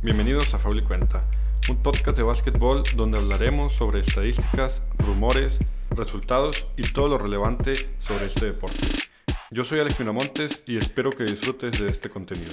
Bienvenidos a Faul Cuenta, un podcast de básquetbol donde hablaremos sobre estadísticas, rumores, resultados y todo lo relevante sobre este deporte. Yo soy Alex Miramontes y espero que disfrutes de este contenido.